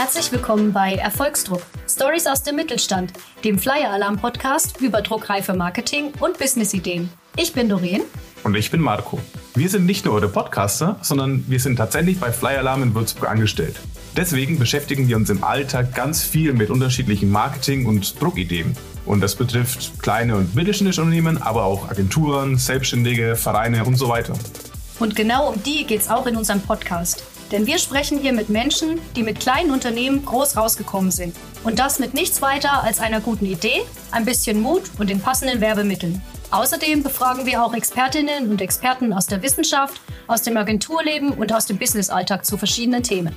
Herzlich willkommen bei Erfolgsdruck. Stories aus dem Mittelstand, dem Flyer Alarm Podcast über druckreife Marketing und Businessideen. Ich bin Doreen. Und ich bin Marco. Wir sind nicht nur eure Podcaster, sondern wir sind tatsächlich bei Flyer Alarm in Würzburg angestellt. Deswegen beschäftigen wir uns im Alltag ganz viel mit unterschiedlichen Marketing- und Druckideen. Und das betrifft kleine und mittelständische Unternehmen, aber auch Agenturen, Selbstständige, Vereine und so weiter. Und genau um die geht es auch in unserem Podcast. Denn wir sprechen hier mit Menschen, die mit kleinen Unternehmen groß rausgekommen sind. Und das mit nichts weiter als einer guten Idee, ein bisschen Mut und den passenden Werbemitteln. Außerdem befragen wir auch Expertinnen und Experten aus der Wissenschaft, aus dem Agenturleben und aus dem Businessalltag zu verschiedenen Themen.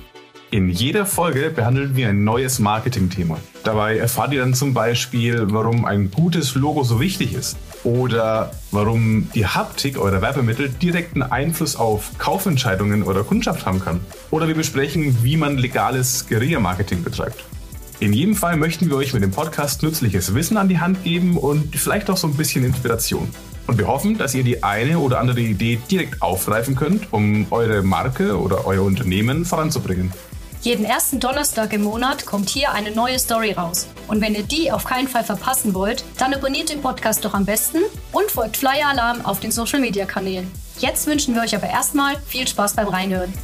In jeder Folge behandeln wir ein neues Marketingthema. Dabei erfahrt ihr dann zum Beispiel, warum ein gutes Logo so wichtig ist oder warum die Haptik eurer Werbemittel direkten Einfluss auf Kaufentscheidungen oder Kundschaft haben kann. Oder wir besprechen, wie man legales Guerilla-Marketing betreibt. In jedem Fall möchten wir euch mit dem Podcast nützliches Wissen an die Hand geben und vielleicht auch so ein bisschen Inspiration. Und wir hoffen, dass ihr die eine oder andere Idee direkt aufgreifen könnt, um eure Marke oder euer Unternehmen voranzubringen. Jeden ersten Donnerstag im Monat kommt hier eine neue Story raus. Und wenn ihr die auf keinen Fall verpassen wollt, dann abonniert den Podcast doch am besten und folgt Flyer Alarm auf den Social Media Kanälen. Jetzt wünschen wir euch aber erstmal viel Spaß beim Reinhören.